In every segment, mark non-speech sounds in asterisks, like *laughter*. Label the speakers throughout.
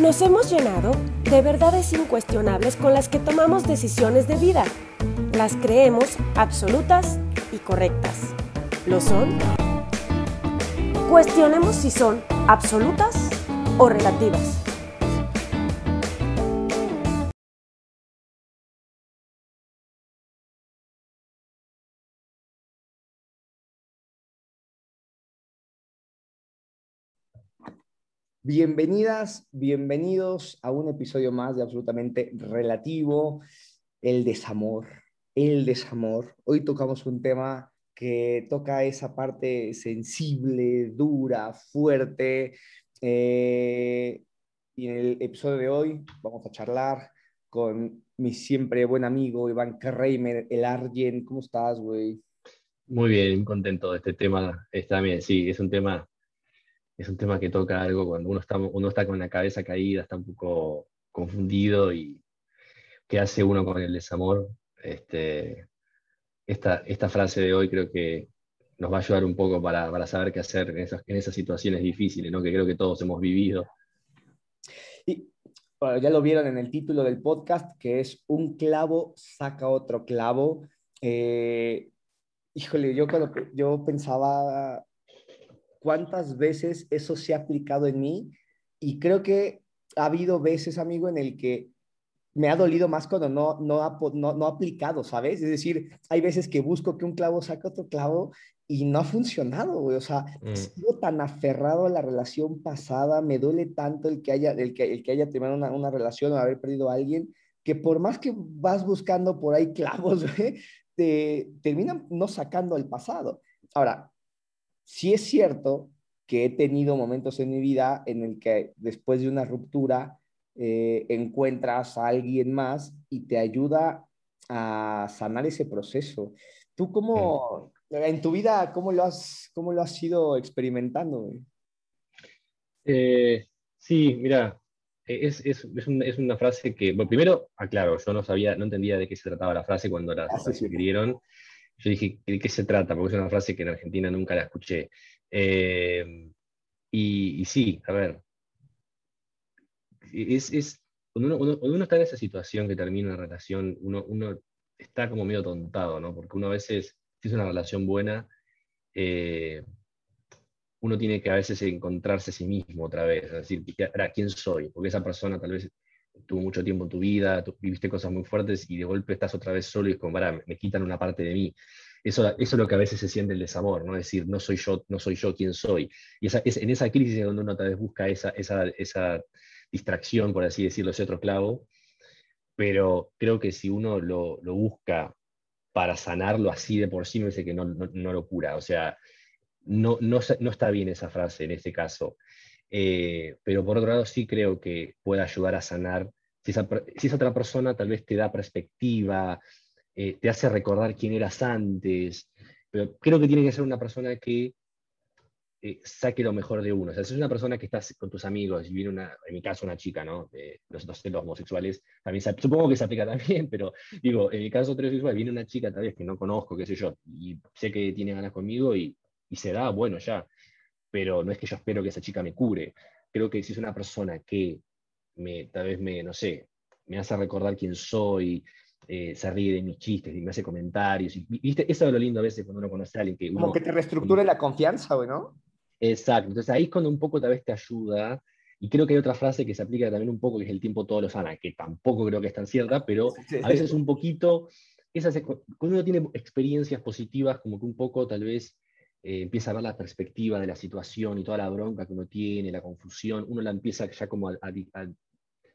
Speaker 1: Nos hemos llenado de verdades incuestionables con las que tomamos decisiones de vida. Las creemos absolutas y correctas. ¿Lo son? Cuestionemos si son absolutas o relativas.
Speaker 2: Bienvenidas, bienvenidos a un episodio más de Absolutamente Relativo, el desamor, el desamor. Hoy tocamos un tema que toca esa parte sensible, dura, fuerte. Eh, y en el episodio de hoy vamos a charlar con mi siempre buen amigo Iván Reimer, el Argen. ¿Cómo estás, güey?
Speaker 3: Muy bien, contento de este tema. Está bien, sí, es un tema es un tema que toca algo cuando uno está, uno está con la cabeza caída, está un poco confundido y qué hace uno con el desamor. Este, esta, esta frase de hoy creo que nos va a ayudar un poco para, para saber qué hacer en esas, en esas situaciones difíciles, que creo que todos hemos vivido.
Speaker 2: Y ya lo vieron en el título del podcast, que es Un clavo saca otro clavo. Eh, híjole, yo, cuando, yo pensaba cuántas veces eso se ha aplicado en mí y creo que ha habido veces, amigo, en el que me ha dolido más cuando no, no, ha, no, no aplicado, ¿sabes? Es decir, hay veces que busco que un clavo saque otro clavo y no ha funcionado, güey. O sea, mm. sigo tan aferrado a la relación pasada, me duele tanto el que haya, el que, el que haya tenido una, una relación o haber perdido a alguien, que por más que vas buscando por ahí clavos, *laughs* güey, te terminan no sacando el pasado. Ahora, sí es cierto que he tenido momentos en mi vida en el que después de una ruptura eh, encuentras a alguien más y te ayuda a sanar ese proceso. ¿Tú cómo, en tu vida, cómo lo has, cómo lo has ido experimentando?
Speaker 3: Eh, sí, mira, es, es, es, una frase que, bueno, primero, aclaro, yo no sabía, no entendía de qué se trataba la frase cuando la, ah, escribieron. Yo dije, ¿de qué se trata? Porque es una frase que en Argentina nunca la escuché. Eh, y, sí, a ver, es, es cuando, uno, está en esa situación que termina una relación, uno, uno está como medio tontado, ¿no? Porque uno a veces, si es una relación buena, eh, uno tiene que a veces encontrarse a sí mismo otra vez, es decir, ¿quién soy? Porque esa persona tal vez tuvo mucho tiempo en tu vida, viviste cosas muy fuertes y de golpe estás otra vez solo y es como, para, me quitan una parte de mí. Eso, eso es lo que a veces se siente el desamor, ¿no? Es decir, no soy yo, no soy yo quien soy. Y esa, es, en esa crisis donde uno tal vez busca esa, esa, esa distracción, por así decirlo, ese otro clavo, pero creo que si uno lo, lo busca para sanarlo así de por sí, me dice que no, no, lo cura. O sea, no, no, no, está bien esa frase en ese caso. Eh, pero por otro lado sí creo que puede ayudar a sanar. Si esa, si otra persona tal vez te da perspectiva, eh, te hace recordar quién eras antes, pero creo que tiene que ser una persona que eh, saque lo mejor de uno. O sea, si es una persona que estás con tus amigos y viene una, en mi caso una chica, ¿no? los, los, los, homosexuales, también supongo que se aplica también, *laughs* pero digo, en mi caso heterosexual, viene una chica tal vez que no conozco, qué sé yo, y sé que tiene ganas conmigo y, y se da, bueno, ya pero no es que yo espero que esa chica me cure. Creo que si es una persona que me, tal vez me, no sé, me hace recordar quién soy, eh, se ríe de mis chistes y me hace comentarios. Y, ¿viste? Eso es lo lindo a veces cuando uno conoce a alguien que...
Speaker 2: Como que te reestructure la confianza, ¿no?
Speaker 3: Exacto. Entonces ahí es cuando un poco tal vez te ayuda. Y creo que hay otra frase que se aplica también un poco, que es el tiempo todo lo sana, que tampoco creo que es tan cierta, pero a veces un poquito, cuando uno tiene experiencias positivas, como que un poco tal vez eh, empieza a ver la perspectiva de la situación y toda la bronca que uno tiene, la confusión, uno la empieza ya como a,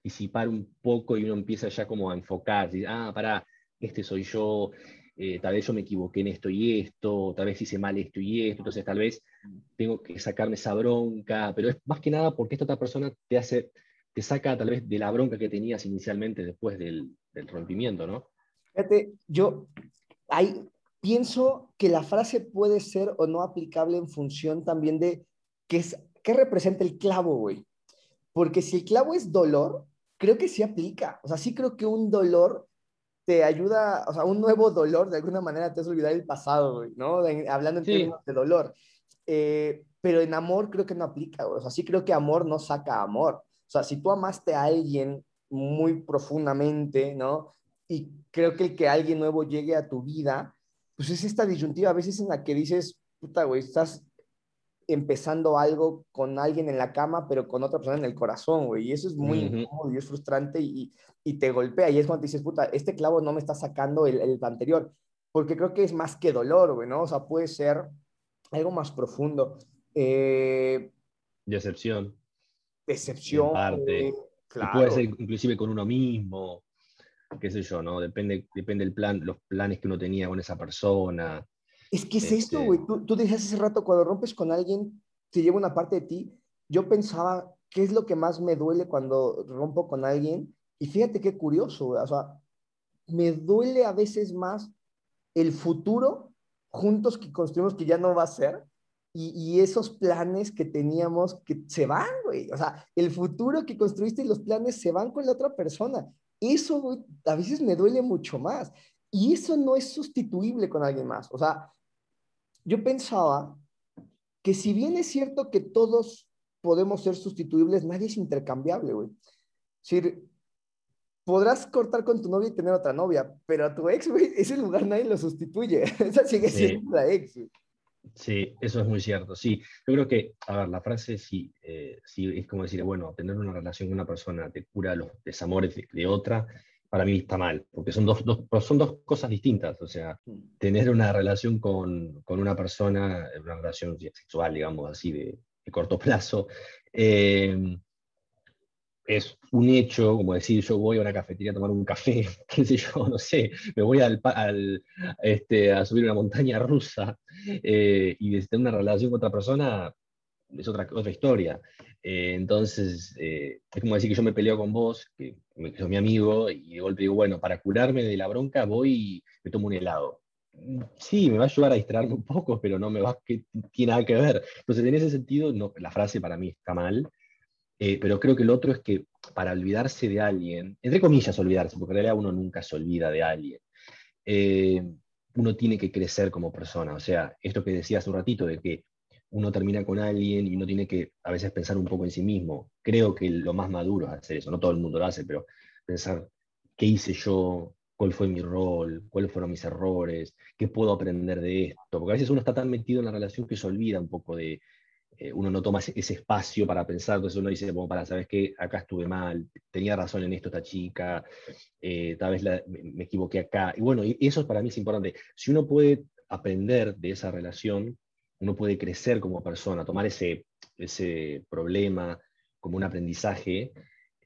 Speaker 3: disipar un poco y uno empieza ya como a enfocar, ah, pará, este soy yo, eh, tal vez yo me equivoqué en esto y esto, tal vez hice mal esto y esto, entonces tal vez tengo que sacarme esa bronca, pero es más que nada porque esta otra persona te hace, te saca tal vez de la bronca que tenías inicialmente después del, del rompimiento, ¿no?
Speaker 2: Fíjate, yo, hay, pienso que la frase puede ser o no aplicable en función también de qué, es, qué representa el clavo, güey. Porque si el clavo es dolor, creo que sí aplica. O sea, sí creo que un dolor te ayuda, o sea, un nuevo dolor de alguna manera te hace olvidar el pasado, güey, ¿no? hablando en términos de dolor. Eh, pero en amor creo que no aplica, güey. O sea, sí creo que amor no saca amor. O sea, si tú amaste a alguien muy profundamente, ¿no? Y creo que el que alguien nuevo llegue a tu vida, pues es esta disyuntiva a veces en la que dices, puta, güey, estás empezando algo con alguien en la cama, pero con otra persona en el corazón, güey. Y eso es muy incómodo y es frustrante y, y, te golpea. Y es cuando te dices, puta, este clavo no me está sacando el, el anterior. Porque creo que es más que dolor, güey, ¿no? O sea, puede ser algo más profundo. Eh,
Speaker 3: decepción.
Speaker 2: Decepción.
Speaker 3: Parte. puede ser inclusive con uno mismo, qué sé yo, ¿no? Depende, depende del plan, los planes que uno tenía con esa persona.
Speaker 2: Es que es esto, este güey. Tú, tú decías hace rato, cuando rompes con alguien, te lleva una parte de ti. Yo pensaba, ¿qué es lo que más me duele cuando rompo con alguien? Y fíjate qué curioso, güey. O sea, me duele a veces más el futuro juntos que construimos que ya no va a ser y, esos planes que teníamos que se van, güey. O sea, el futuro que construiste y los planes se van con la otra persona. Eso, güey, a veces me duele mucho más. Y eso no es sustituible con alguien más. O sea, yo pensaba que si bien es cierto que todos podemos ser sustituibles, nadie es intercambiable, güey. Es decir, podrás cortar con tu novia y tener otra novia, pero a tu ex, güey, ese lugar nadie lo sustituye. *laughs* Esa sigue siendo la ex, güey.
Speaker 3: Sí, eso es muy cierto. Sí, yo creo que, a ver, la frase sí, eh, sí es como decir, bueno, tener una relación con una persona te cura los desamores de, otra, para mí está mal, porque son dos, dos, son dos cosas distintas. O sea, mm. tener una relación con, con una persona, una relación sexual, digamos así, de, de corto plazo, eh, es un hecho, como decir, yo voy a una cafetería a tomar un café, *laughs* qué sé yo, no sé, me voy al, este, a subir una montaña rusa eh, y tener una relación con otra persona es otra, otra historia. Eh, entonces, eh, es como decir que yo me peleo con vos, que, que mi amigo, y de golpe digo, bueno, para curarme de la bronca voy y me tomo un helado. Sí, me va a ayudar a distraerme un poco, pero no me va, que tiene nada que ver. Entonces, en ese sentido, no, la frase para mí está mal. Eh, pero creo que el otro es que para olvidarse de alguien, entre comillas olvidarse, porque en realidad uno nunca se olvida de alguien, eh, uno tiene que crecer como persona. O sea, esto que decía hace un ratito de que uno termina con alguien y uno tiene que a veces pensar un poco en sí mismo. Creo que lo más maduro es hacer eso, no todo el mundo lo hace, pero pensar qué hice yo, cuál fue mi rol, cuáles fueron mis errores, qué puedo aprender de esto, porque a veces uno está tan metido en la relación que se olvida un poco de, eh, uno no toma ese, espacio para pensar, entonces uno dice, bueno, para, ¿sabes qué? Acá estuve mal, tenía razón en esto esta chica, eh, tal vez me, equivoqué acá. Y bueno, y eso para mí es importante. Si uno puede aprender de esa relación, uno puede crecer como persona, tomar ese, ese problema como un aprendizaje,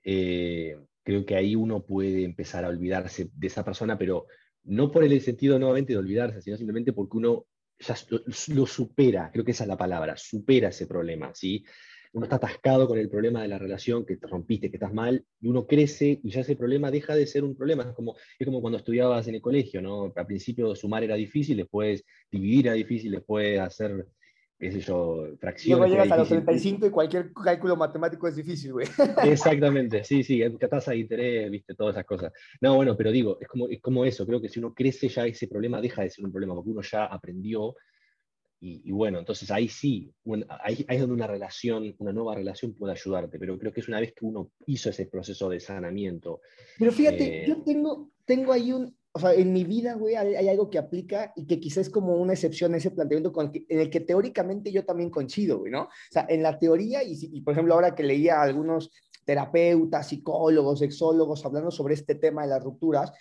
Speaker 3: eh, creo que ahí uno puede empezar a olvidarse de esa persona, pero no por el sentido nuevamente de olvidarse, sino simplemente porque uno ya lo, supera, creo que esa es la palabra, supera ese problema, ¿sí? Uno está atascado con el problema de la relación, que te rompiste, que estás mal, y uno crece y ya ese problema deja de ser un problema. Es como, es como cuando estudiabas en el colegio, ¿no? Al principio sumar era difícil, después dividir era difícil, después hacer qué sé yo, fracciones.
Speaker 2: Luego llegas a los 35 y cualquier cálculo matemático es difícil, güey.
Speaker 3: Exactamente, sí, sí, tasa de interés, viste, todas esas cosas. No, bueno, pero digo, es como, es como eso, creo que si uno crece ya ese problema deja de ser un problema, porque uno ya aprendió y, bueno, entonces ahí sí, ahí, es donde una relación, una nueva relación puede ayudarte, pero creo que es una vez que uno hizo ese proceso de sanamiento.
Speaker 2: Pero fíjate, eh, yo tengo, tengo ahí un, o sea, en mi vida, güey, hay, algo que aplica y que quizás es como una excepción a ese planteamiento con en el que teóricamente yo también coincido, güey, ¿no? O sea, en la teoría, y, por ejemplo, ahora que leía a algunos terapeutas, psicólogos, sexólogos hablando sobre este tema de las rupturas,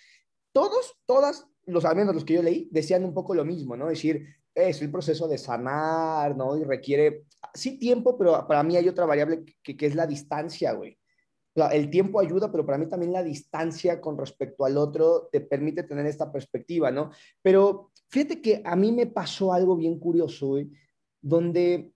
Speaker 2: todos, todas, los al menos los que yo leí, decían un poco lo mismo, ¿no? Decir, es el proceso de sanar, ¿no? Y requiere, sí, tiempo, pero para mí hay otra variable que, que es la distancia, güey el tiempo ayuda, pero para mí también la distancia con respecto al otro te permite tener esta perspectiva, ¿no? Pero fíjate que a mí me pasó algo bien curioso, donde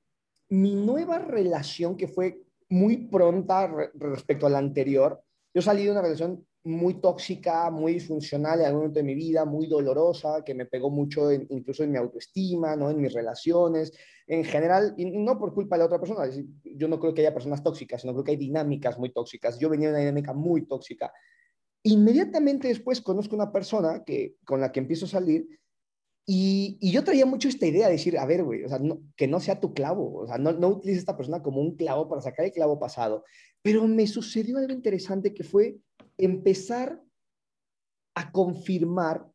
Speaker 2: mi nueva relación, que fue muy pronta respecto a la anterior, yo salí de una relación muy tóxica, muy disfuncional en algún momento de mi vida, muy dolorosa, que me pegó mucho incluso en mi autoestima, ¿no? en mis relaciones, en general, y no por culpa de la otra persona, yo no creo que haya personas tóxicas, sino creo que hay dinámicas muy tóxicas. Yo venía de una dinámica muy tóxica. Inmediatamente después conozco una persona que, con la que empiezo a salir Y, y, yo traía mucho esta idea de decir, a ver, güey, o sea, que no sea tu clavo, o sea, no, no utilices a esta persona como un clavo para sacar el clavo pasado. Pero me sucedió algo interesante que fue empezar a confirmar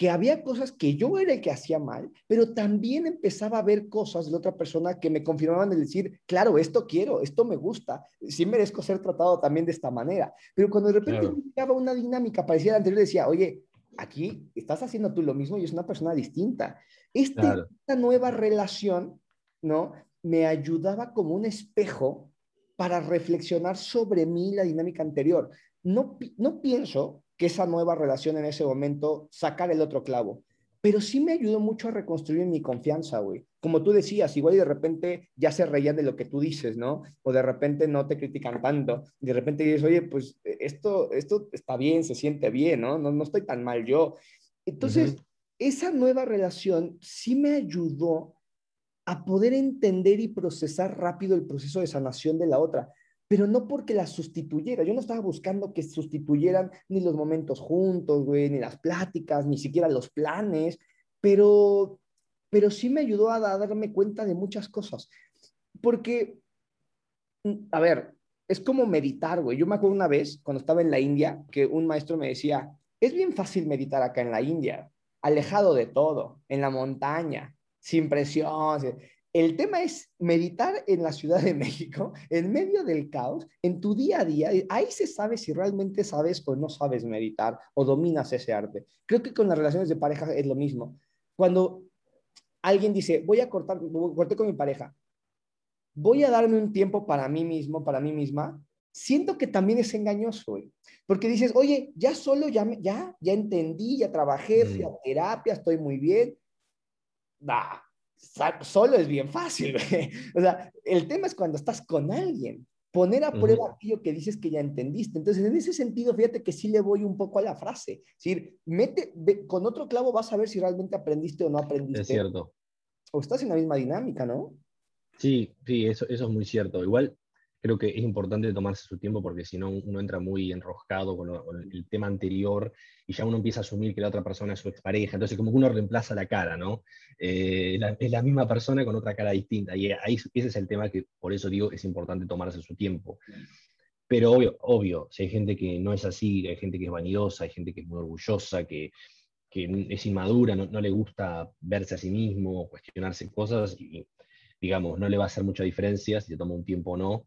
Speaker 2: que había cosas que yo era el que hacía mal, pero también empezaba a ver cosas de la otra persona que me confirmaban de decir, claro, esto quiero, esto me gusta, sí merezco ser tratado también de esta manera. Pero cuando de repente claro. una dinámica parecida a la anterior, decía, oye, aquí estás haciendo tú lo mismo y es una persona distinta. Este, Esta nueva relación, ¿no? Me ayudaba como un espejo para reflexionar sobre mí la dinámica anterior. No, no pienso que esa nueva relación en ese momento sacar el otro clavo. Pero sí me ayudó mucho a reconstruir mi confianza, güey. Como tú decías, igual y de repente ya se reían de lo que tú dices, ¿no? O de repente no te critican tanto. De repente dices, oye, pues esto, esto está bien, se siente bien, ¿no? No, no estoy tan mal yo. Entonces, esa nueva relación sí me ayudó a poder entender y procesar rápido el proceso de sanación de la otra pero no porque la sustituyera. Yo no estaba buscando que sustituyeran ni los momentos juntos, güey, ni las pláticas, ni siquiera los planes, pero, pero sí me ayudó a, darme cuenta de muchas cosas. Porque, mm, a ver, es como meditar, güey. Yo me acuerdo una vez, cuando estaba en la India, que un maestro me decía, es bien fácil meditar acá en la India, alejado de todo, en la montaña, sin presión. El tema es meditar en la Ciudad de México, en medio del caos, en tu día a día. Ahí se sabe si realmente sabes o no sabes meditar o dominas ese arte. Creo que con las relaciones de pareja es lo mismo. Cuando alguien dice, voy a cortar, corté con mi pareja, voy a darme un tiempo para mí mismo, para mí misma, siento que también es engañoso, porque dices, oye, ya solo, ya, ya, ya entendí, ya trabajé, fui a terapia, estoy muy bien. Bah, solo es bien fácil. *laughs* o sea, el tema es cuando estás con alguien, poner a prueba aquello que dices que ya entendiste. Entonces, en ese sentido, fíjate que sí le voy un poco a la frase. Es decir, mete, con otro clavo vas a ver si realmente aprendiste o no aprendiste.
Speaker 3: Es cierto.
Speaker 2: O estás en la misma dinámica, ¿no?
Speaker 3: Sí, sí, eso, eso es muy cierto. Igual, creo que es importante tomarse su tiempo porque si no uno entra muy enroscado con, el tema anterior y ya uno empieza a asumir que la otra persona es su expareja, entonces como que uno reemplaza la cara, ¿no? Eh, es la misma persona con otra cara distinta y ahí ese es el tema que por eso digo es importante tomarse su tiempo. Pero obvio, obvio, si hay gente que no es así, hay gente que es vanidosa, hay gente que es muy orgullosa, que, que es inmadura, no, no le gusta verse a sí mismo, cuestionarse cosas, y digamos, no le va a hacer mucha diferencia si se toma un tiempo o no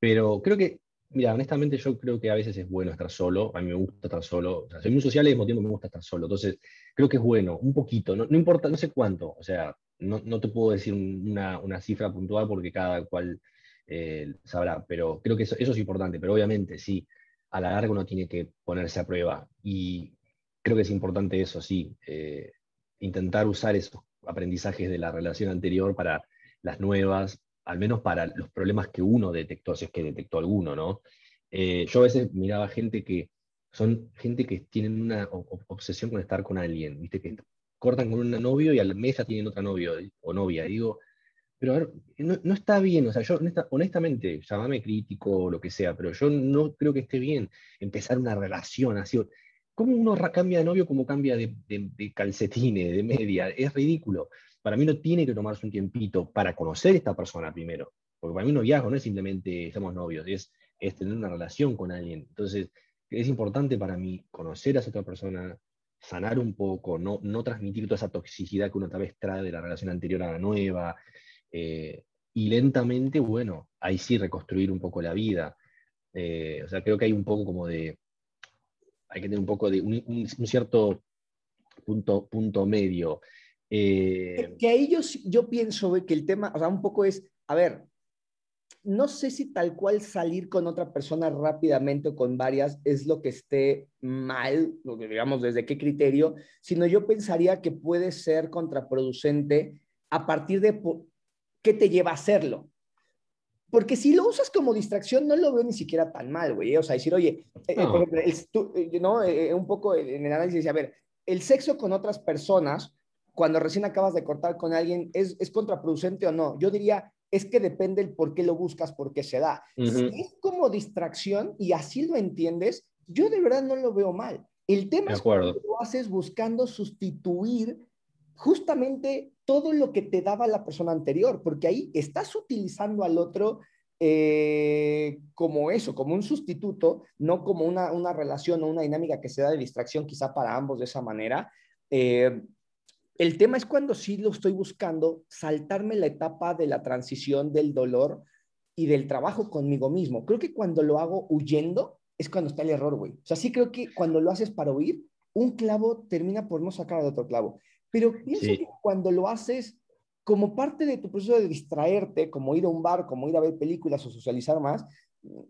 Speaker 3: pero creo que, mira, honestamente yo creo que a veces es bueno estar solo, a mí me gusta estar solo, soy muy social y al mismo tiempo me gusta estar solo, entonces creo que es bueno, un poquito, no, no importa, no sé cuánto, o sea, no, no te puedo decir una, una, cifra puntual porque cada cual eh, sabrá, pero creo que eso, eso, es importante, pero obviamente sí, a la larga uno tiene que ponerse a prueba y creo que es importante eso, sí, eh, intentar usar esos aprendizajes de la relación anterior para las nuevas, al menos para los problemas que uno detectó, si es que detectó alguno, ¿no? Eh, yo a veces miraba gente que son gente que tienen una obsesión con estar con alguien, ¿viste? Que cortan con un novio y al mes ya tienen otra novio o novia. digo, pero a ver, no, está bien, o sea, yo honestamente, llámame crítico o lo que sea, pero yo no creo que esté bien empezar una relación así. ¿Cómo uno cambia de novio como cambia de, de, de calcetines, de media? Es ridículo para mí no tiene que tomarse un tiempito para conocer a esta persona primero, porque para mí un noviazgo no es simplemente somos novios, es, es tener una relación con alguien. Entonces, es importante para mí conocer a esa otra persona, sanar un poco, no, no transmitir toda esa toxicidad que uno tal vez trae de la relación anterior a la nueva, eh, y lentamente, bueno, ahí sí reconstruir un poco la vida. Eh, o sea, creo que hay un poco como de, hay que tener un poco de un, cierto punto, punto medio.
Speaker 2: Eh, que ahí yo, yo pienso que el tema, o sea, un poco es, a ver, no sé si tal cual salir con otra persona rápidamente o con varias es lo que esté mal, digamos desde qué criterio, sino yo pensaría que puede ser contraproducente a partir de qué te lleva a hacerlo. Porque si lo usas como distracción, no lo veo ni siquiera tan mal, güey. O sea, decir, oye, eh, eh, no. un poco en el análisis, a ver, el sexo con otras personas cuando recién acabas de cortar con alguien, ¿es, es contraproducente o no? Yo diría, es que depende el por qué lo buscas, por qué se da. Si es como distracción y así lo entiendes, yo de verdad no lo veo mal. El tema es cuando lo haces buscando sustituir justamente todo lo que te daba la persona anterior, porque ahí estás utilizando al otro eh, como eso, como un sustituto, no como una, una, relación o una dinámica que se da de distracción quizá para ambos de esa manera. Eh, el tema es cuando sí lo estoy buscando, saltarme la etapa de la transición del dolor y del trabajo conmigo mismo. Creo que cuando lo hago huyendo es cuando está el error, güey. O sea, sí creo que cuando lo haces para huir, un clavo termina por no sacar al otro clavo. Pero pienso que cuando lo haces como parte de tu proceso de distraerte, como ir a un bar, como ir a ver películas o socializar más,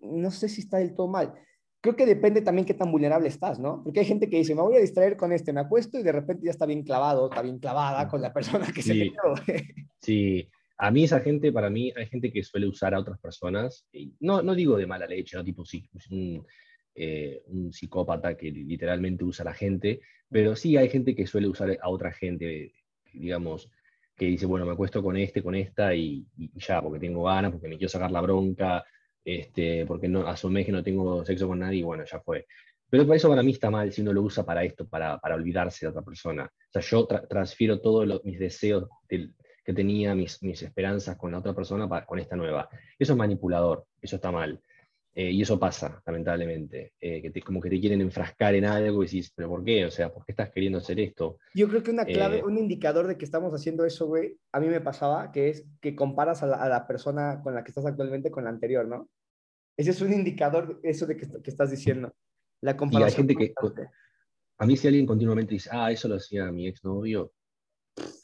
Speaker 2: no sé si está del todo mal. Creo que depende también qué tan vulnerable estás, ¿no? Porque hay gente que dice, me voy a distraer con este, me acuesto y de repente ya está bien clavado, está bien clavada con la persona que se metió. *laughs*
Speaker 3: sí, a mí esa gente, para mí, hay gente que suele usar a otras personas, no, no digo de mala leche, ¿no? Tipo, sí, un, eh, un psicópata que literalmente usa a la gente, pero sí hay gente que suele usar a otra gente, digamos, que dice, bueno, me acuesto con este, con esta y, ya, porque tengo ganas, porque me quiero sacar la bronca, este, porque no, asumé que no tengo sexo con nadie y bueno, ya fue. Pero por eso para mí está mal si uno lo usa para esto, para, para olvidarse de otra persona. O sea, yo transfiero todos mis deseos que tenía, mis, mis esperanzas con la otra persona para, con esta nueva. Eso es manipulador, eso está mal. Eh, y eso pasa, lamentablemente, eh, que te, como que te quieren enfrascar en algo y decís, pero ¿por qué? O sea, ¿por qué estás queriendo hacer esto?
Speaker 2: Yo creo que una clave, eh, un indicador de que estamos haciendo eso, güey, a mí me pasaba, que es que comparas a la, persona con la que estás actualmente con la anterior, ¿no? Ese es un indicador, eso de que, que estás diciendo. La comparación.
Speaker 3: Y hay gente que, a mí si alguien continuamente dice, ah, eso lo hacía mi exnovio,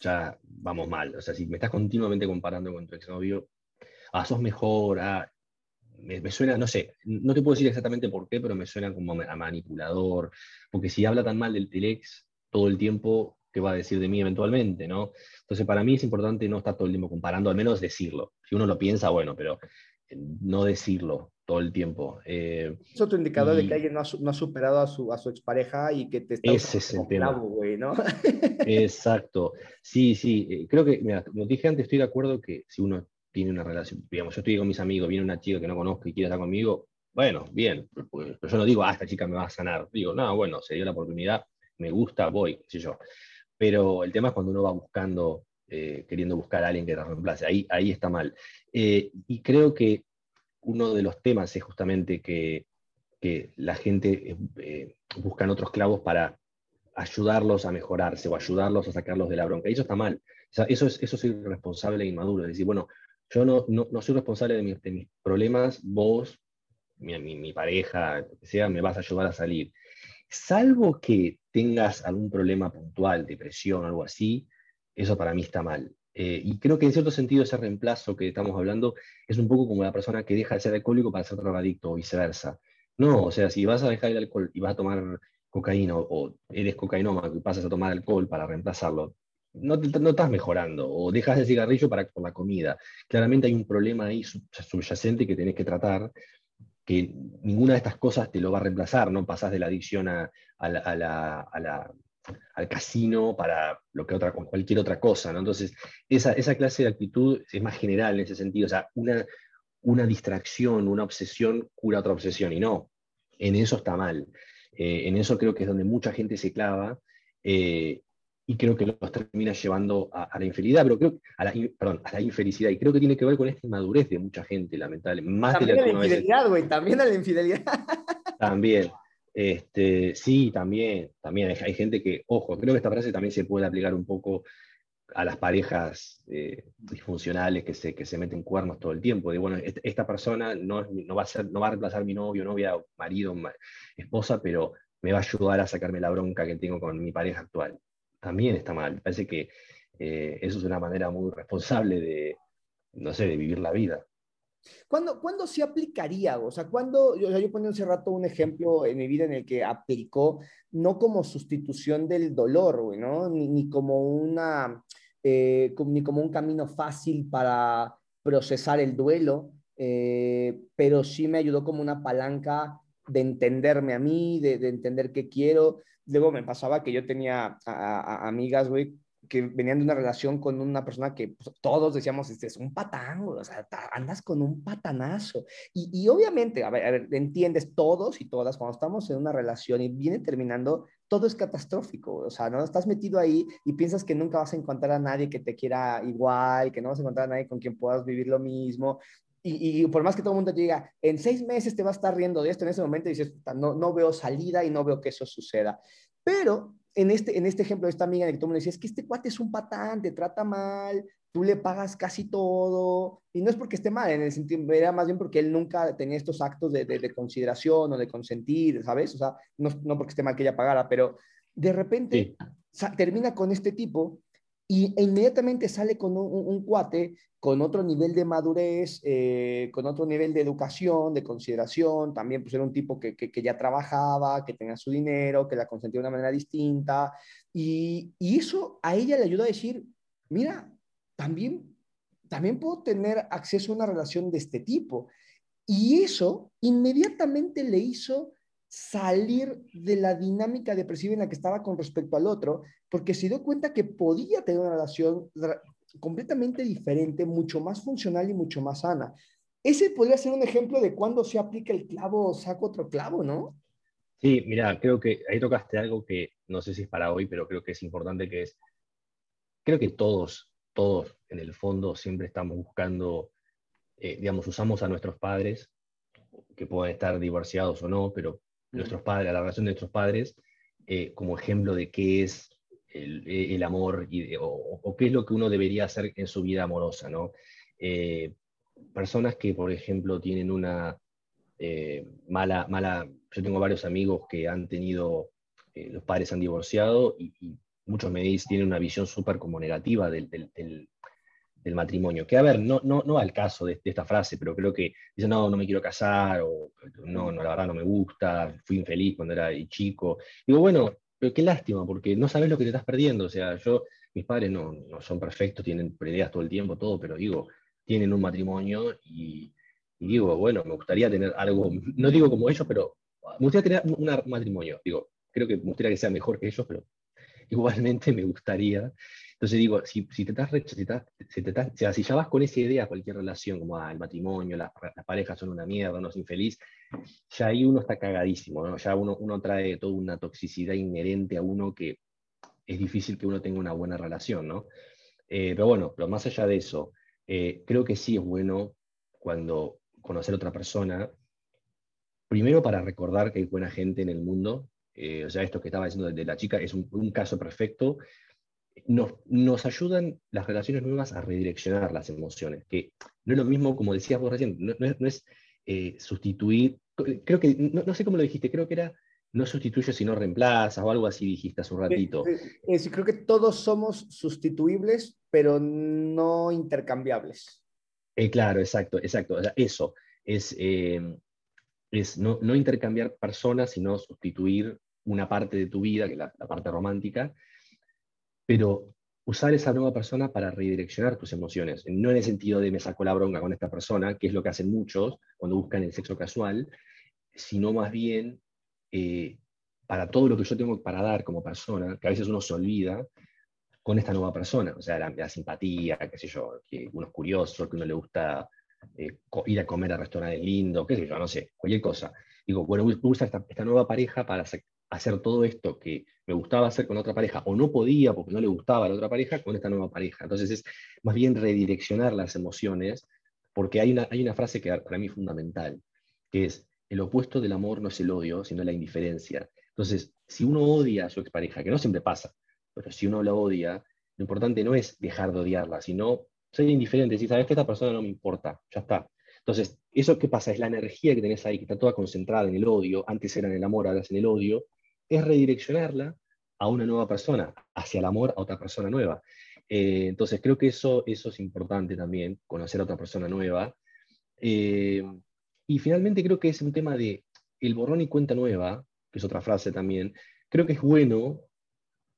Speaker 3: ya vamos mal. O sea, si me estás continuamente comparando con tu exnovio, ah, sos mejor, ah, me, suena, no sé, no te puedo decir exactamente por qué, pero me suena como a manipulador, porque si habla tan mal del Telex todo el tiempo, ¿qué va a decir de mí eventualmente, no? Entonces, para mí es importante no estar todo el tiempo comparando, al menos decirlo. Si uno lo piensa, bueno, pero eh, no decirlo todo el tiempo.
Speaker 2: Eh, es otro indicador de que alguien no ha, superado a su, a su expareja y que te está
Speaker 3: ese es el tema. güey, ¿no? Exacto. Sí, sí. Eh, creo que, mira, como dije antes, estoy de acuerdo que si uno tiene una relación, digamos, yo estoy con mis amigos, viene una chica que no conozco y quiere estar conmigo, bueno, bien, pues, pero yo no digo, ah, esta chica me va a sanar, digo, no, bueno, se dio la oportunidad, me gusta, voy, qué yo. Pero el tema es cuando uno va buscando, eh, queriendo buscar a alguien que te reemplace, ahí, ahí está mal. Eh, y creo que uno de los temas es justamente que, la gente eh, busca otros clavos para ayudarlos a mejorarse o ayudarlos a sacarlos de la bronca. Y eso está mal. Eso, es, eso es irresponsable e inmaduro. Es decir, bueno, yo no, no, soy responsable de, mis problemas, vos, mi, mi, pareja, lo que sea, me vas a ayudar a salir. Salvo que tengas algún problema puntual, depresión, algo así, eso para mí está mal. Eh, y creo que en cierto sentido ese reemplazo que estamos hablando es un poco como la persona que deja de ser alcohólico para ser drogadicto o viceversa. No, o sea, si vas a dejar el alcohol y vas a tomar cocaína o, eres cocainómaco y pasas a tomar alcohol para reemplazarlo, no, estás mejorando, o dejas el cigarrillo para, por la comida. Claramente hay un problema ahí subyacente que tenés que tratar, que ninguna de estas cosas te lo va a reemplazar, no pasás de la adicción a, al casino para lo que otra, cualquier otra cosa. Entonces, esa, esa clase de actitud es más general en ese sentido. O sea, una, una distracción, una obsesión cura otra obsesión, y no, en eso está mal. Eh, en eso creo que es donde mucha gente se clava. Eh, y creo que los termina llevando a, la infidelidad, pero creo, a la, perdón, a la infelicidad, y creo que tiene que ver con esta inmadurez de mucha gente, lamentablemente. Más
Speaker 2: también de la, a la infidelidad, güey, también a la infidelidad. *laughs*
Speaker 3: También, este, sí, también, también hay, gente que, ojo, creo que esta frase también se puede aplicar un poco a las parejas eh, disfuncionales que se, que se meten cuernos todo el tiempo, de bueno, esta persona no, no, va a ser, no va a reemplazar mi novio, novia, marido, esposa, pero me va a ayudar a sacarme la bronca que tengo con mi pareja actual también está mal. Parece que eh, eso es una manera muy responsable de, no sé, de vivir la vida.
Speaker 2: ¿Cuándo, ¿Cuándo se aplicaría? O sea, cuando yo, yo ponía hace rato un ejemplo en mi vida en el que aplicó, no como sustitución del dolor, ¿no? Ni, como una, eh, ni como un camino fácil para procesar el duelo, eh, pero sí me ayudó como una palanca de entenderme a mí, de, de entender qué quiero, luego me pasaba que yo tenía amigas, güey, que venían de una relación con una persona que pues, todos decíamos, este es un patán, o sea, andas con un patanazo. Y, y obviamente, a ver, a ver, entiendes, todos y todas, cuando estamos en una relación y viene terminando, todo es catastrófico, o sea, no estás metido ahí y piensas que nunca vas a encontrar a nadie que te quiera igual, que no vas a encontrar a nadie con quien puedas vivir lo mismo. Y, y por más que todo el mundo te diga, en seis meses te vas a estar riendo de esto, en ese momento dices, no, no veo salida y no veo que eso suceda. Pero en este, en este ejemplo de esta amiga de que todo el mundo decía, es que este cuate es un patán, te trata mal, tú le pagas casi todo, y no es porque esté mal, en el sentido, era más bien porque él nunca tenía estos actos de, de, consideración o de consentir, ¿sabes? O sea, no, no, porque esté mal que ella pagara, pero de repente sí. termina con este tipo y e inmediatamente sale con un, un, cuate con otro nivel de madurez, eh, con otro nivel de educación, de consideración, también pues era un tipo que, que, ya trabajaba, que tenía su dinero, que la consentía de una manera distinta, y, y eso a ella le ayudó a decir, mira, también, también puedo tener acceso a una relación de este tipo. Y eso inmediatamente le hizo salir de la dinámica depresiva en la que estaba con respecto al otro, porque se dio cuenta que podía tener una relación completamente diferente, mucho más funcional y mucho más sana. Ese podría ser un ejemplo de cuando se aplica el clavo, saco otro clavo, ¿no?
Speaker 3: Sí, mira, creo que ahí tocaste algo que no sé si es para hoy, pero creo que es importante, que es, creo que todos, todos en el fondo siempre estamos buscando, eh, digamos, usamos a nuestros padres, que pueden estar divorciados o no, pero nuestros padres, la relación de nuestros padres, eh, como ejemplo de qué es el, el amor o, qué es lo que uno debería hacer en su vida amorosa, ¿no? Eh, personas que, por ejemplo, tienen una eh, mala, mala, yo tengo varios amigos que han tenido, eh, los padres han divorciado y, muchos me dicen, tienen una visión súper como negativa del, del matrimonio. Que a ver, no, no, no al caso de, esta frase, pero creo que dicen, no, no me quiero casar, o no, no, la verdad no me gusta, fui infeliz cuando era chico. Digo, bueno, pero qué lástima, porque no sabes lo que te estás perdiendo. O sea, yo, mis padres no, no son perfectos, tienen ideas todo el tiempo, todo, pero digo, tienen un matrimonio y, y, digo, bueno, me gustaría tener algo, no digo como ellos, pero me gustaría tener un matrimonio. Digo, creo que me gustaría que sea mejor que ellos, pero *laughs* igualmente me gustaría entonces digo, si, te estás, si, si, o sea, si ya vas con esa idea cualquier relación, como ah, el matrimonio, las, parejas son una mierda, uno es infeliz, ya ahí uno está cagadísimo, ¿no? Ya uno, uno trae toda una toxicidad inherente a uno que es difícil que uno tenga una buena relación, ¿no? Eh, pero bueno, pero más allá de eso, eh, creo que sí es bueno cuando conocer a otra persona, primero para recordar que hay buena gente en el mundo, eh, o sea, esto que estaba diciendo de, la chica es un caso perfecto, nos, nos, ayudan las relaciones nuevas a redireccionar las emociones, que no es lo mismo, como decías vos recién, no, no es, no es eh, sustituir, creo que, no, no, sé cómo lo dijiste, creo que era no sustituye sino reemplaza o algo así dijiste hace un ratito.
Speaker 2: Eh, sí, creo que todos somos sustituibles, pero no intercambiables.
Speaker 3: Eh, claro, exacto, exacto. O sea, eso es, eh, es no, no, intercambiar personas, sino sustituir una parte de tu vida, que es la, la parte romántica, pero usar esa nueva persona para redireccionar tus emociones, no en el sentido de me saco la bronca con esta persona, que es lo que hacen muchos cuando buscan el sexo casual, sino más bien eh, para todo lo que yo tengo para dar como persona, que a veces uno se olvida con esta nueva persona, o sea, la, la simpatía, qué sé yo, que uno es curioso, que uno le gusta eh, ir a comer a restaurantes lindos, qué sé yo, no sé, cualquier cosa. Digo, bueno, usa esta, esta nueva pareja para hacer todo esto que me gustaba hacer con otra pareja o no podía porque no le gustaba a la otra pareja con esta nueva pareja. Entonces es más bien redireccionar las emociones porque hay una, hay una frase que para mí es fundamental, que es, el opuesto del amor no es el odio, sino la indiferencia. Entonces, si uno odia a su expareja, que no siempre pasa, pero si uno la odia, lo importante no es dejar de odiarla, sino ser indiferente, si sabes que esta persona no me importa, ya está. Entonces, ¿eso qué pasa? Es la energía que tenés ahí, que está toda concentrada en el odio, antes era en el amor, ahora es en el odio, es redireccionarla a una nueva persona, hacia el amor a otra persona nueva. Eh, entonces, creo que eso, eso es importante también, conocer a otra persona nueva. Eh, y finalmente creo que es un tema de el borrón y cuenta nueva, que es otra frase también, creo que es bueno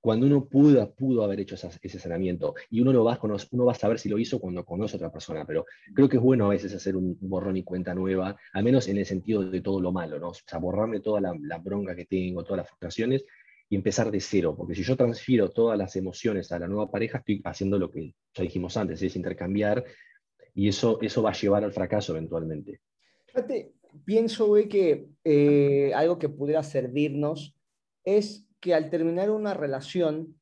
Speaker 3: cuando uno pudo, pudo haber hecho ese saneamiento y uno, lo va a conocer, uno va a saber si lo hizo cuando conoce a otra persona, pero creo que es bueno a veces hacer un borrón y cuenta nueva, al menos en el sentido de todo lo malo, ¿no? O sea, borrarme toda la, la bronca que tengo, todas las frustraciones y empezar de cero, porque si yo transfiero todas las emociones a la nueva pareja, estoy haciendo lo que ya dijimos antes, es intercambiar, y eso, eso va a llevar al fracaso eventualmente.
Speaker 2: Fíjate, pienso que eh, algo que pudiera servirnos es que al terminar una relación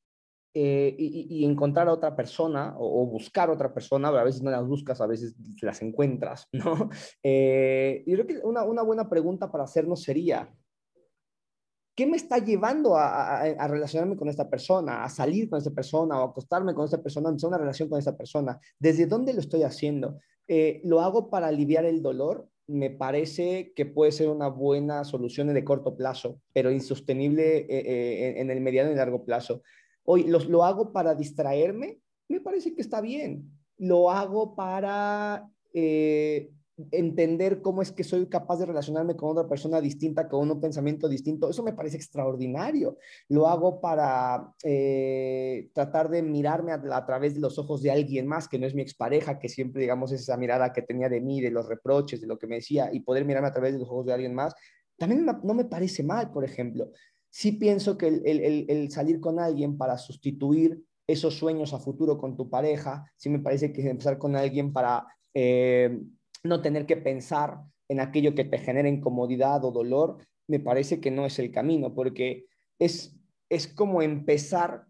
Speaker 2: eh, y, encontrar a otra persona o, buscar a otra persona, a veces no las buscas, a veces las encuentras, *laughs* ¿no? Eh, yo creo que una, buena pregunta para hacernos sería, ¿qué me está llevando a, a, relacionarme con esta persona, a salir con esta persona o acostarme con esta persona, a empezar una relación con esta persona? ¿Desde dónde lo estoy haciendo? Eh, ¿Lo hago para aliviar el dolor? Me parece que puede ser una buena solución de corto plazo, pero insostenible eh, eh, en el mediano y largo plazo. Hoy, ¿lo hago para distraerme? Me parece que está bien. Lo hago para entender cómo es que soy capaz de relacionarme con otra persona distinta, con un pensamiento distinto, eso me parece extraordinario. Lo hago para eh, tratar de mirarme a, través de los ojos de alguien más, que no es mi expareja, que siempre, digamos, es esa mirada que tenía de mí, de los reproches, de lo que me decía, y poder mirarme a través de los ojos de alguien más, también no me parece mal, por ejemplo. Sí pienso que el, salir con alguien para sustituir esos sueños a futuro con tu pareja, sí me parece que empezar con alguien para... Eh, no tener que pensar en aquello que te genera incomodidad o dolor, me parece que no es el camino, porque es, es como empezar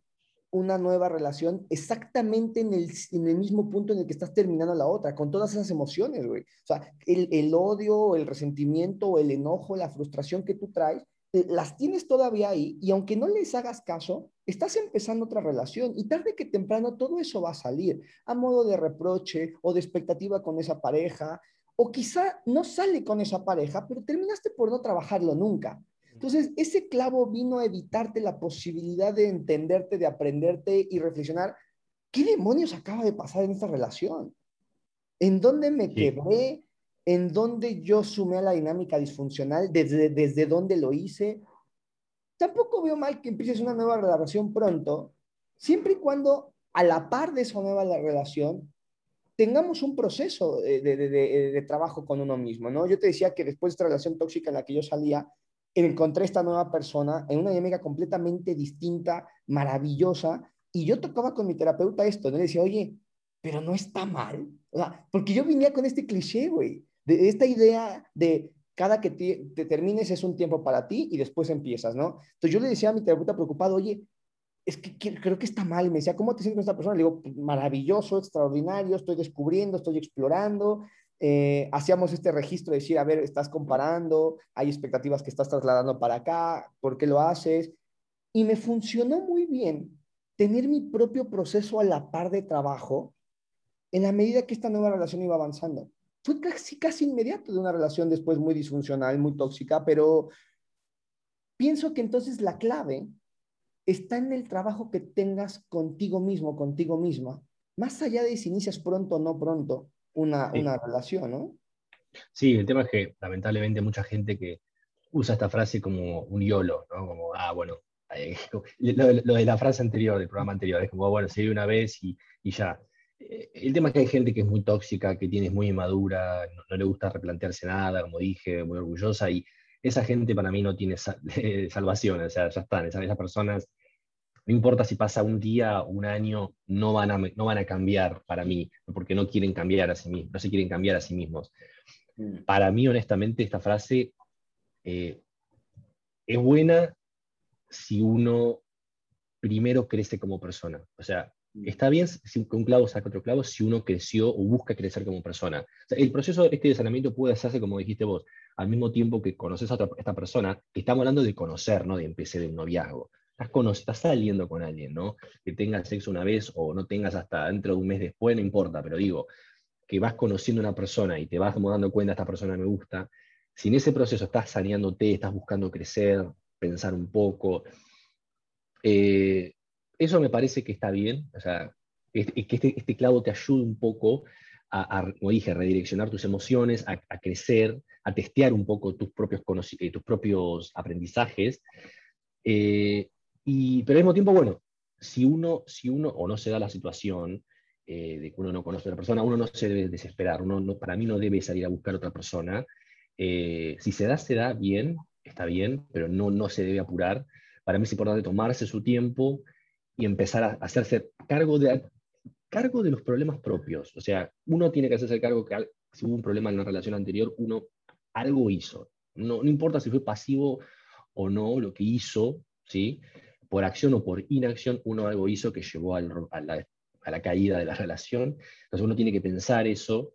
Speaker 2: una nueva relación exactamente en el, en el, mismo punto en el que estás terminando la otra, con todas esas emociones, güey. O sea, el, el odio, el resentimiento, el enojo, la frustración que tú traes, las tienes todavía ahí y aunque no les hagas caso, estás empezando otra relación y tarde que temprano todo eso va a salir a modo de reproche o de expectativa con esa pareja o quizá no sale con esa pareja, pero terminaste por no trabajarlo nunca. Entonces, ese clavo vino a evitarte la posibilidad de entenderte, de aprenderte y reflexionar, ¿qué demonios acaba de pasar en esta relación? ¿En dónde me quebré? En dónde yo sumé a la dinámica disfuncional, desde, desde dónde lo hice. Tampoco veo mal que empieces una nueva relación pronto, siempre y cuando a la par de esa nueva relación tengamos un proceso de, de, de, trabajo con uno mismo, ¿no? Yo te decía que después de esta relación tóxica en la que yo salía, encontré esta nueva persona en una dinámica completamente distinta, maravillosa, y yo tocaba con mi terapeuta esto, ¿no? Le decía, oye, pero no está mal, o sea, porque yo venía con este cliché, güey, de esta idea de cada que te, termines es un tiempo para ti y después empiezas, ¿no? Entonces yo le decía a mi terapeuta preocupado, oye, es que creo que está mal. Me decía, ¿cómo te sientes con esta persona? Le digo, pues, maravilloso, extraordinario, estoy descubriendo, estoy explorando. Eh, hacíamos este registro de decir, a ver, estás comparando, hay expectativas que estás trasladando para acá, ¿por qué lo haces? Y me funcionó muy bien tener mi propio proceso a la par de trabajo en la medida que esta nueva relación iba avanzando fue casi, casi inmediato de una relación después muy disfuncional, muy tóxica, pero pienso que entonces la clave está en el trabajo que tengas contigo mismo, contigo misma, más allá de si inicias pronto o no pronto una, una relación, ¿no?
Speaker 3: Sí, el tema es que lamentablemente mucha gente que usa esta frase como un YOLO, ¿no? Como, ah, bueno, eh, *laughs* lo, lo, de la frase anterior, del programa anterior, es como, bueno, se vive una vez y, y ya. Eh, el tema es que hay gente que es muy tóxica, que tiene muy inmadura, no, le gusta replantearse nada, como dije, muy orgullosa, y esa gente para mí no tiene *laughs* salvación, o sea, ya están, esas, personas, no importa si pasa un día, un año, no van, a, no van a cambiar para mí, porque no quieren cambiar a sí mismos, no se quieren cambiar a sí mismos. Mm. Para mí, honestamente, esta frase eh, es buena si uno primero crece como persona. O sea. Está bien si un clavo saca otro clavo si uno creció o busca crecer como persona. el proceso de este desanamiento puede hacerse, como dijiste vos, al mismo tiempo que conoces a esta persona, que estamos hablando de conocer, no de empezar de un noviazgo. Estás, estás saliendo con alguien, ¿no? Que tengas sexo una vez o no tengas hasta dentro de un mes después, no importa, pero digo, que vas conociendo a una persona y te vas dando cuenta, esta persona me gusta, si en ese proceso estás saneándote, estás buscando crecer, pensar un poco, eh, eso me parece que está bien, o sea, que este, este, clavo te ayude un poco a, como dije, a redireccionar tus emociones, a, crecer, a testear un poco tus propios, eh, tus propios aprendizajes. Eh, y, pero al mismo tiempo, bueno, si uno, si uno o no se da la situación eh, de que uno no conoce a otra persona, uno no se debe desesperar, uno no, para mí no debe salir a buscar a otra persona. si se da, se da bien, está bien, pero no, no se debe apurar para mí es importante tomarse su tiempo y empezar a hacerse cargo de, cargo de los problemas propios. O sea, uno tiene que hacerse cargo que si hubo un problema en la relación anterior, uno algo hizo. No, no importa si fue pasivo o no lo que hizo, ¿sí? por acción o por inacción, uno algo hizo que llevó a, la, a, la, caída de la relación. Entonces uno tiene que pensar eso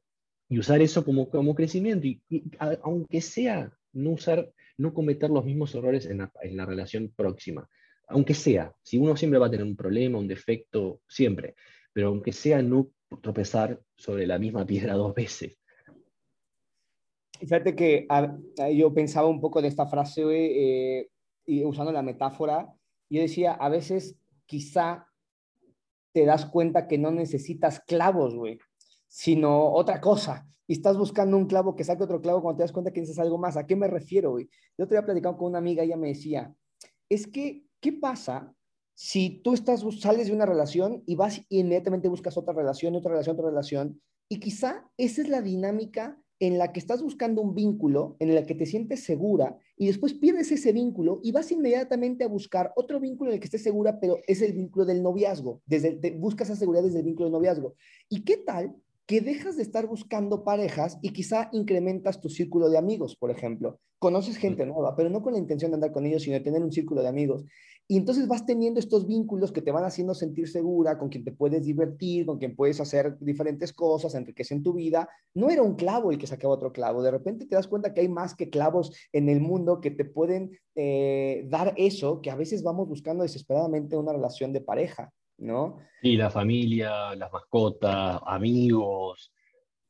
Speaker 3: y usar eso como, como crecimiento. Y, aunque sea no usar, no cometer los mismos errores en la, en la relación próxima. Aunque sea, si uno siempre va a tener un problema, un defecto, siempre, pero aunque sea no tropezar sobre la misma *laughs* piedra dos veces.
Speaker 2: Fíjate que yo pensaba un poco de esta frase eh, y usando la metáfora, yo decía, a veces quizá te das cuenta que no necesitas clavos, güey, sino otra cosa. Y estás buscando un clavo que saque otro clavo cuando te das cuenta que necesitas algo más. ¿A qué me refiero, güey? Yo te había platicado con una amiga, ella me decía, es que, ¿qué pasa si tú estás, sales de una relación y vas y inmediatamente buscas otra relación, otra relación, otra relación? Y quizá esa es la dinámica en la que estás buscando un vínculo, en la que te sientes segura y después pierdes ese vínculo y vas inmediatamente a buscar otro vínculo en el que estés segura, pero es el vínculo del noviazgo. Desde, buscas esa seguridad desde el vínculo del noviazgo. ¿Y qué tal que dejas de estar buscando parejas y quizá incrementas tu círculo de amigos, por ejemplo? Conoces gente nueva, pero no con la intención de andar con ellos, sino de tener un círculo de amigos. Y entonces vas teniendo estos vínculos que te van haciendo sentir segura, con quien te puedes divertir, con quien puedes hacer diferentes cosas, enriquecen tu vida. No era un clavo el que sacaba otro clavo. De repente te das cuenta que hay más que clavos en el mundo que te pueden eh, dar eso, que a veces vamos buscando desesperadamente una relación de pareja, ¿no?
Speaker 3: Sí, la familia, las mascotas, amigos,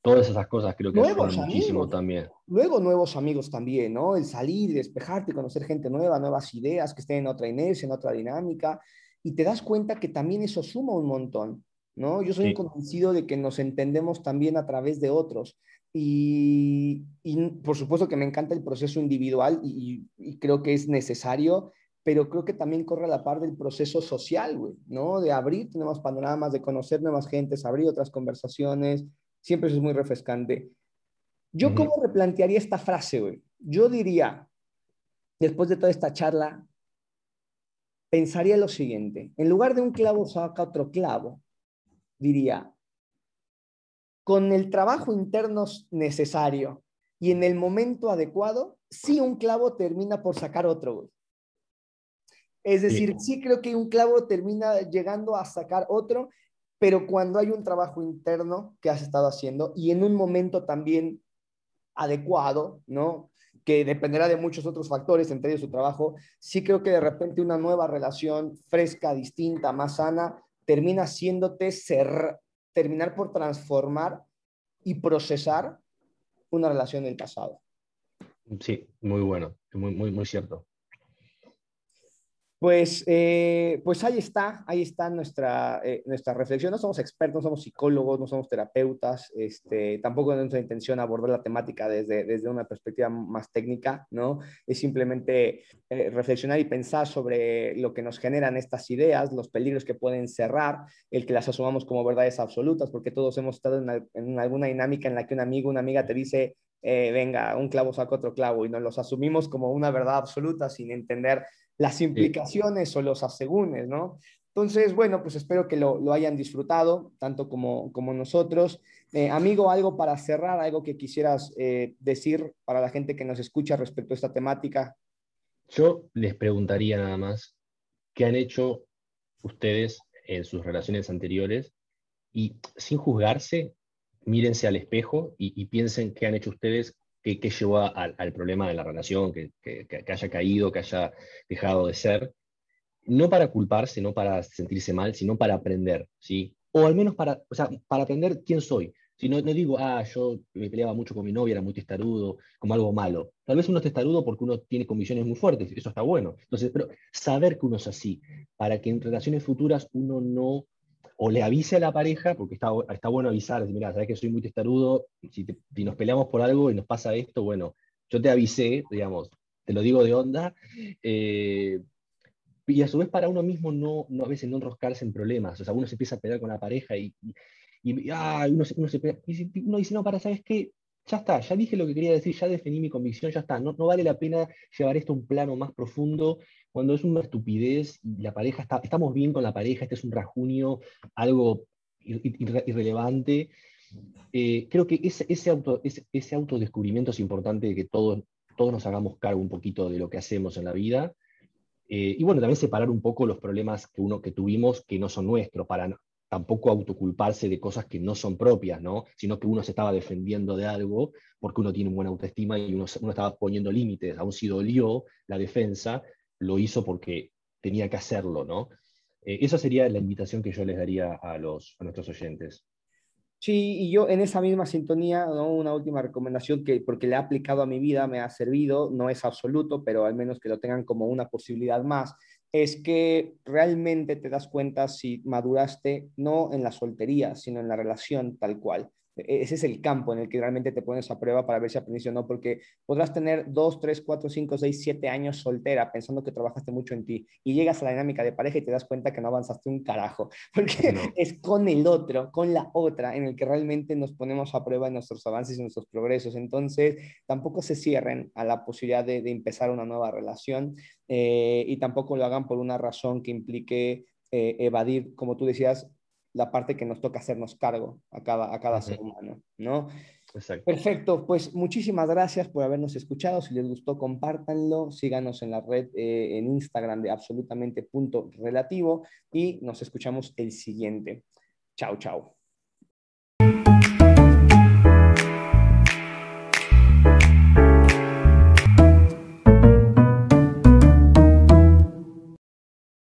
Speaker 3: Todas esas cosas creo que nuevos muchísimo también.
Speaker 2: Luego nuevos amigos también, ¿no? El salir, despejarte, conocer gente nueva, nuevas ideas que estén en otra inercia, en otra dinámica, y te das cuenta que también eso suma un montón, ¿no? Yo soy convencido de que nos entendemos también a través de otros. Y, y por supuesto que me encanta el proceso individual y, y, creo que es necesario, pero creo que también corre a la par del proceso social, güey, ¿no? De abrir nuevos panoramas, de conocer nuevas gentes, abrir otras conversaciones, Siempre eso es muy refrescante. Yo, ¿cómo replantearía esta frase, güey? Yo diría, después de toda esta charla, pensaría lo siguiente. En lugar de un clavo saca otro clavo, diría, con el trabajo interno necesario y en el momento adecuado, sí un clavo termina por sacar otro, güey. Es decir, sí creo que un clavo termina llegando a sacar otro pero cuando hay un trabajo interno que has estado haciendo y en un momento también adecuado, ¿no? Que dependerá de muchos otros factores, entre ellos su trabajo, sí creo que de repente una nueva relación fresca, distinta, más sana, termina haciéndote ser, terminar por transformar y procesar una relación del pasado.
Speaker 3: Sí, muy bueno, muy, muy, muy cierto.
Speaker 2: Pues, eh, pues ahí está, ahí está nuestra, eh, nuestra reflexión. No somos expertos, no somos psicólogos, no somos terapeutas, este, tampoco es nuestra intención abordar la temática desde, desde una perspectiva más técnica, ¿no? Es simplemente eh, reflexionar y pensar sobre lo que nos generan estas ideas, los peligros que pueden cerrar, el que las asumamos como verdades absolutas, porque todos hemos estado en, alguna dinámica en la que un amigo, una amiga te dice, venga, un clavo saca otro clavo, y nos los asumimos como una verdad absoluta sin entender las implicaciones o los asegúnes, ¿no? Entonces, bueno, pues espero que lo, hayan disfrutado, tanto como, como nosotros. Eh, amigo, algo para cerrar, algo que quisieras eh, decir para la gente que nos escucha respecto a esta temática.
Speaker 3: Yo les preguntaría nada más, ¿qué han hecho ustedes en sus relaciones anteriores? Y sin juzgarse, mírense al espejo y, y piensen qué han hecho ustedes qué, llevó al problema de la relación, que, haya caído, que haya dejado de ser. No para culparse, no para sentirse mal, sino para aprender, ¿sí? O al menos para, o sea, para aprender quién soy. Si no, no digo, ah, yo me peleaba mucho con mi novia, era muy testarudo, como algo malo. Tal vez uno es testarudo porque uno tiene convicciones muy fuertes, eso está bueno. Entonces, pero saber que uno es así, para que en relaciones futuras uno no o le avise a la pareja, porque está, está bueno avisar, mira, sabes que soy muy testarudo, si, nos peleamos por algo y nos pasa esto, bueno, yo te avisé, digamos, te lo digo de onda, eh, y a su vez para uno mismo no, no, a veces no enroscarse en problemas, o sea, uno se empieza a pelear con la pareja y, y, uno, uno, se uno dice, no, para, ¿sabes qué? ya está, ya dije lo que quería decir, ya definí mi convicción, ya está. No, no vale la pena llevar esto a un plano más profundo cuando es una estupidez y la pareja está, estamos bien con la pareja, este es un rajunio, algo irrelevante. Eh, creo que ese, ese, auto, ese, ese, autodescubrimiento es importante de que todos, todos nos hagamos cargo un poquito de lo que hacemos en la vida. Eh, y bueno, también separar un poco los problemas que, uno, que tuvimos que no son nuestros, para tampoco autoculparse de cosas que no son propias, ¿no? sino que uno se estaba defendiendo de algo porque uno tiene buena autoestima y uno, uno estaba poniendo límites, aún si dolió la defensa, lo hizo porque tenía que hacerlo, ¿no? Eh, esa sería la invitación que yo les daría a, los, a nuestros oyentes.
Speaker 2: Sí, y yo en esa misma sintonía, una última recomendación que porque le he aplicado a mi vida, me ha servido, no es absoluto, pero al menos que lo tengan como una posibilidad más, es que realmente te das cuenta si maduraste no en la soltería, sino en la relación tal cual. E-, ese es el campo en el que realmente te pones a prueba para ver si aprendiste o no, porque podrás tener dos, tres, cuatro, cinco, seis, siete años soltera pensando que trabajaste mucho en ti y llegas a la dinámica de pareja y te das cuenta que no avanzaste un carajo, *laughs* porque es con el otro, con la otra, en el que realmente nos ponemos a prueba en nuestros avances y nuestros progresos. Entonces, tampoco se cierren a la posibilidad de, empezar una nueva relación eh, y tampoco lo hagan por una razón que implique eh, evadir, como tú decías, la parte que nos toca hacernos cargo a cada, a cada ser humano, ¿no?
Speaker 3: Exacto.
Speaker 2: Perfecto, pues muchísimas gracias por habernos escuchado. Si les gustó, compártanlo. Síganos en la red, eh, en Instagram de absolutamente punto relativo y nos escuchamos el siguiente. Chao, chao.